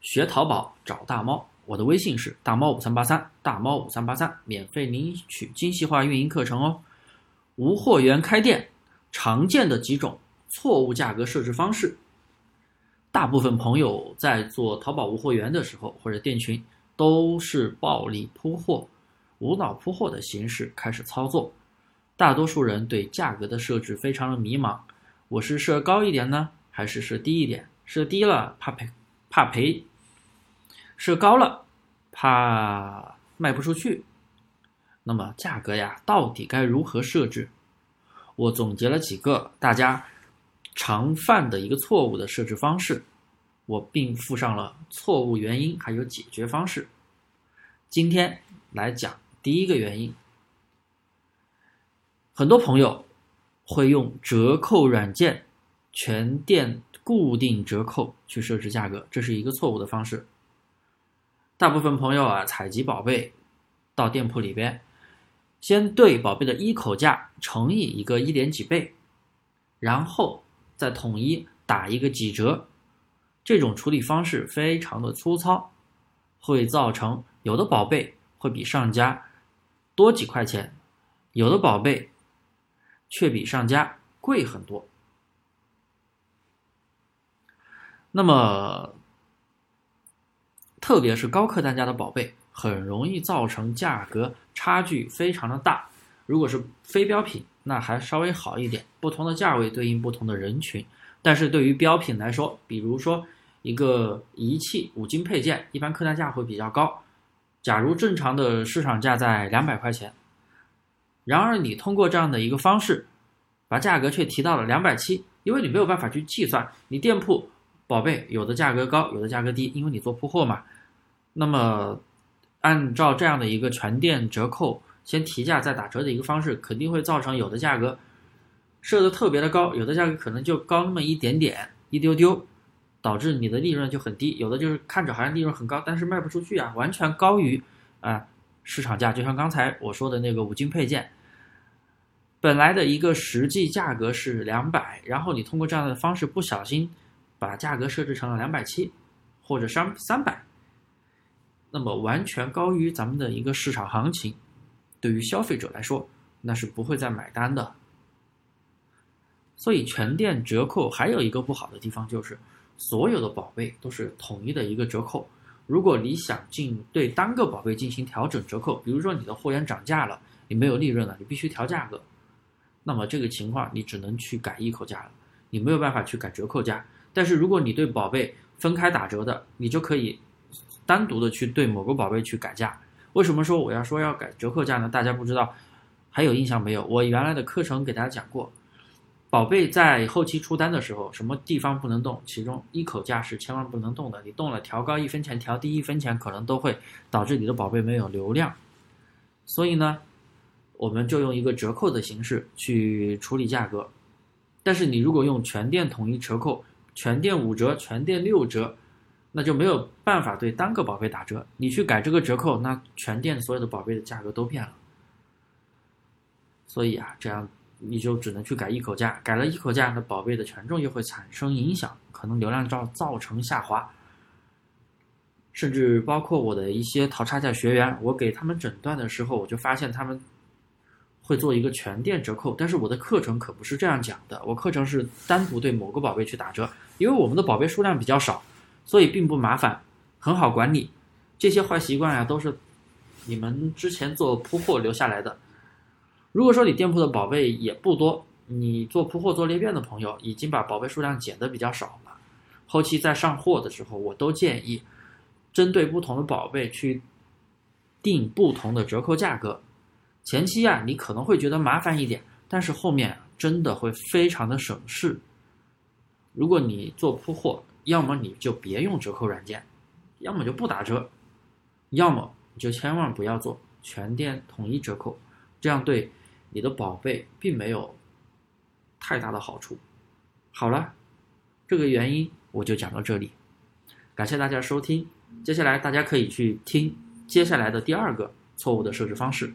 学淘宝找大猫，我的微信是大猫五三八三，大猫五三八三，免费领取精细化运营课程哦。无货源开店常见的几种错误价格设置方式，大部分朋友在做淘宝无货源的时候，或者店群都是暴力铺货、无脑铺货的形式开始操作。大多数人对价格的设置非常的迷茫，我是设高一点呢，还是设低一点？设低了怕赔，怕赔；设高了怕卖不出去。那么价格呀，到底该如何设置？我总结了几个大家常犯的一个错误的设置方式，我并附上了错误原因还有解决方式。今天来讲第一个原因。很多朋友会用折扣软件全店固定折扣去设置价格，这是一个错误的方式。大部分朋友啊，采集宝贝到店铺里边，先对宝贝的一口价乘以一个一点几倍，然后再统一打一个几折。这种处理方式非常的粗糙，会造成有的宝贝会比上家多几块钱，有的宝贝。却比上家贵很多。那么，特别是高客单价的宝贝，很容易造成价格差距非常的大。如果是非标品，那还稍微好一点，不同的价位对应不同的人群。但是对于标品来说，比如说一个仪器五金配件，一般客单价会比较高。假如正常的市场价在两百块钱。然而，你通过这样的一个方式，把价格却提到了两百七，因为你没有办法去计算你店铺宝贝有的价格高，有的价格低，因为你做铺货嘛。那么，按照这样的一个全店折扣，先提价再打折的一个方式，肯定会造成有的价格设的特别的高，有的价格可能就高那么一点点，一丢丢，导致你的利润就很低。有的就是看着好像利润很高，但是卖不出去啊，完全高于啊市场价。就像刚才我说的那个五金配件。本来的一个实际价格是两百，然后你通过这样的方式不小心把价格设置成了两百七，或者三三百，那么完全高于咱们的一个市场行情，对于消费者来说那是不会再买单的。所以全店折扣还有一个不好的地方就是所有的宝贝都是统一的一个折扣，如果你想进对单个宝贝进行调整折扣，比如说你的货源涨价了，你没有利润了，你必须调价格。那么这个情况你只能去改一口价了，你没有办法去改折扣价。但是如果你对宝贝分开打折的，你就可以单独的去对某个宝贝去改价。为什么说我要说要改折扣价呢？大家不知道，还有印象没有？我原来的课程给大家讲过，宝贝在后期出单的时候，什么地方不能动？其中一口价是千万不能动的，你动了调高一分钱，调低一分钱，可能都会导致你的宝贝没有流量。所以呢。我们就用一个折扣的形式去处理价格，但是你如果用全店统一折扣，全店五折，全店六折，那就没有办法对单个宝贝打折。你去改这个折扣，那全店所有的宝贝的价格都变了。所以啊，这样你就只能去改一口价，改了一口价，那宝贝的权重又会产生影响，可能流量造造成下滑，甚至包括我的一些淘差价学员，我给他们诊断的时候，我就发现他们。会做一个全店折扣，但是我的课程可不是这样讲的。我课程是单独对某个宝贝去打折，因为我们的宝贝数量比较少，所以并不麻烦，很好管理。这些坏习惯呀，都是你们之前做铺货留下来的。如果说你店铺的宝贝也不多，你做铺货做裂变的朋友已经把宝贝数量减的比较少了，后期在上货的时候，我都建议针对不同的宝贝去定不同的折扣价格。前期啊，你可能会觉得麻烦一点，但是后面真的会非常的省事。如果你做铺货，要么你就别用折扣软件，要么就不打折，要么你就千万不要做全店统一折扣，这样对你的宝贝并没有太大的好处。好了，这个原因我就讲到这里，感谢大家收听。接下来大家可以去听接下来的第二个错误的设置方式。